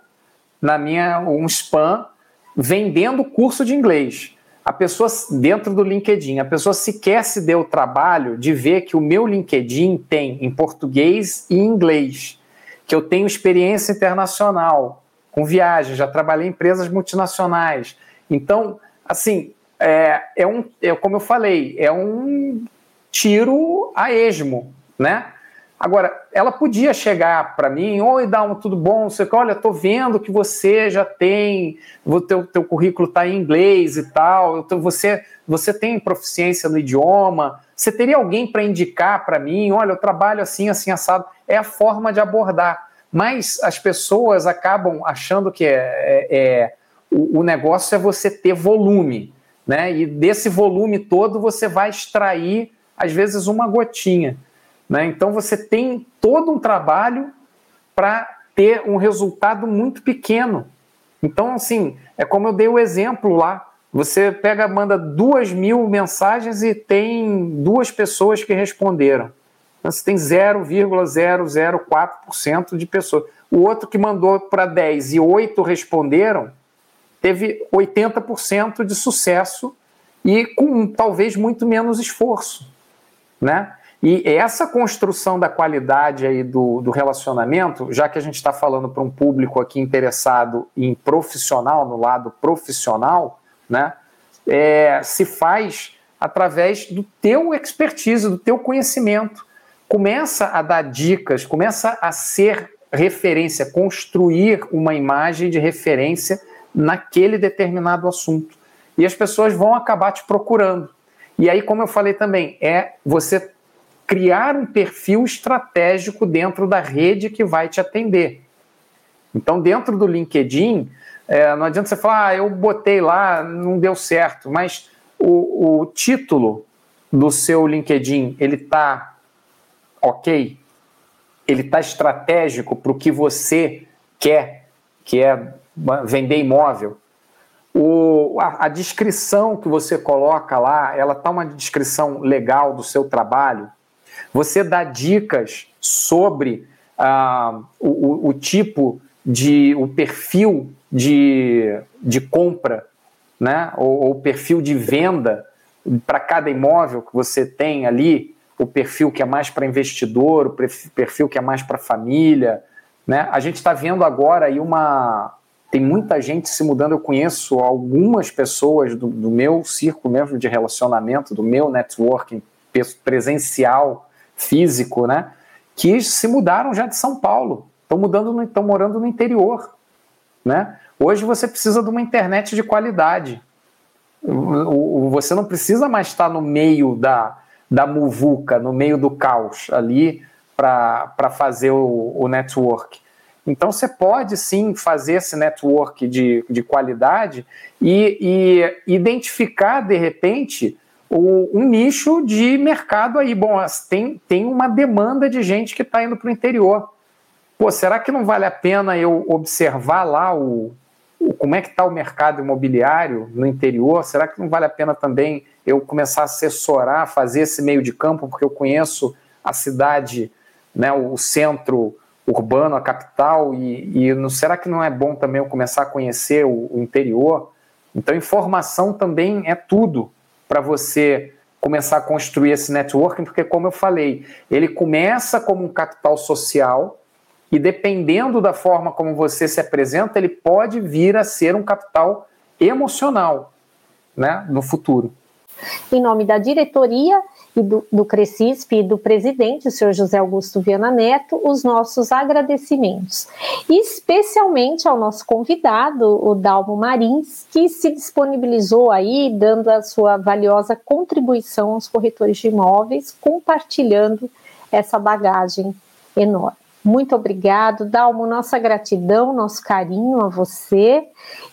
B: na minha um spam vendendo curso de inglês a pessoa dentro do LinkedIn, a pessoa sequer se deu o trabalho de ver que o meu LinkedIn tem em português e inglês, que eu tenho experiência internacional com viagens, já trabalhei em empresas multinacionais. Então, assim, é, é um, é como eu falei, é um tiro a esmo, né? Agora, ela podia chegar para mim, oi, Dalma, tudo bom? Você, olha, estou vendo que você já tem, o teu, teu currículo está em inglês e tal, você, você tem proficiência no idioma, você teria alguém para indicar para mim, olha, eu trabalho assim, assim, assado. É a forma de abordar. Mas as pessoas acabam achando que é, é, é o, o negócio é você ter volume, né? E desse volume todo você vai extrair, às vezes, uma gotinha. Né? Então você tem todo um trabalho para ter um resultado muito pequeno. Então, assim, é como eu dei o exemplo lá. Você pega, manda duas mil mensagens e tem duas pessoas que responderam. Então, você tem 0,004% de pessoas. O outro que mandou para 10 e 8 responderam, teve 80% de sucesso e com talvez muito menos esforço. Né? E essa construção da qualidade aí do, do relacionamento, já que a gente está falando para um público aqui interessado em profissional, no lado profissional, né, é, se faz através do teu expertise, do teu conhecimento. Começa a dar dicas, começa a ser referência, construir uma imagem de referência naquele determinado assunto. E as pessoas vão acabar te procurando. E aí, como eu falei também, é você criar um perfil estratégico dentro da rede que vai te atender. Então, dentro do LinkedIn, é, não adianta você falar, ah, eu botei lá, não deu certo, mas o, o título do seu LinkedIn, ele está ok? Ele está estratégico para o que você quer, que é vender imóvel. O, a, a, descrição que você coloca lá, ela está uma descrição legal do seu trabalho. Você dá dicas sobre ah, o, o, tipo de, o perfil de, de compra, né? ou o perfil de venda para cada imóvel que você tem ali, o perfil que é mais para investidor, o perfil que é mais para família. Né? A gente está vendo agora aí uma. Tem muita gente se mudando. Eu conheço algumas pessoas do, do meu círculo mesmo de relacionamento, do meu networking presencial, físico, né? Que se mudaram já de São Paulo. Estão mudando, estão morando no interior. Né? Hoje você precisa de uma internet de qualidade. Você não precisa mais estar no meio da, da muvuca, no meio do caos ali para fazer o, o network. Então você pode sim fazer esse network de, de qualidade e, e identificar de repente um nicho de mercado aí. Bom, tem, tem uma demanda de gente que está indo para o interior. Pô, será que não vale a pena eu observar lá o, como é que está o mercado imobiliário no interior? Será que não vale a pena também eu começar a assessorar, fazer esse meio de campo, porque eu conheço a cidade, né, o centro urbano, a capital, e, e não, será que não é bom também eu começar a conhecer o, o interior? Então, informação também é tudo para você começar a construir esse networking, porque, como eu falei, ele começa como um capital social e dependendo da forma como você se apresenta, ele pode vir a ser um capital emocional né, no futuro.
A: Em nome da diretoria e do, do e do presidente, o senhor José Augusto Viana Neto, os nossos agradecimentos. Especialmente ao nosso convidado, o Dalmo Marins, que se disponibilizou aí, dando a sua valiosa contribuição aos corretores de imóveis, compartilhando essa bagagem enorme. Muito obrigado, Dalmo, nossa gratidão, nosso carinho a você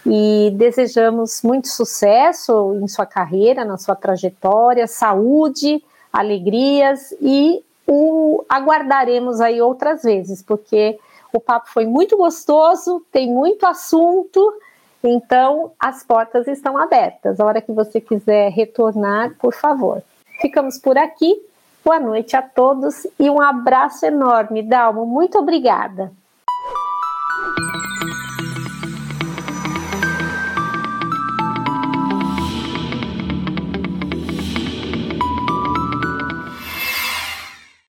A: e desejamos muito sucesso em sua carreira, na sua trajetória, saúde, alegrias e o aguardaremos aí outras vezes, porque o papo foi muito gostoso, tem muito assunto, então as portas estão abertas. A hora que você quiser retornar, por favor. Ficamos por aqui. Boa noite a todos e um abraço enorme, Dalmo. Muito obrigada.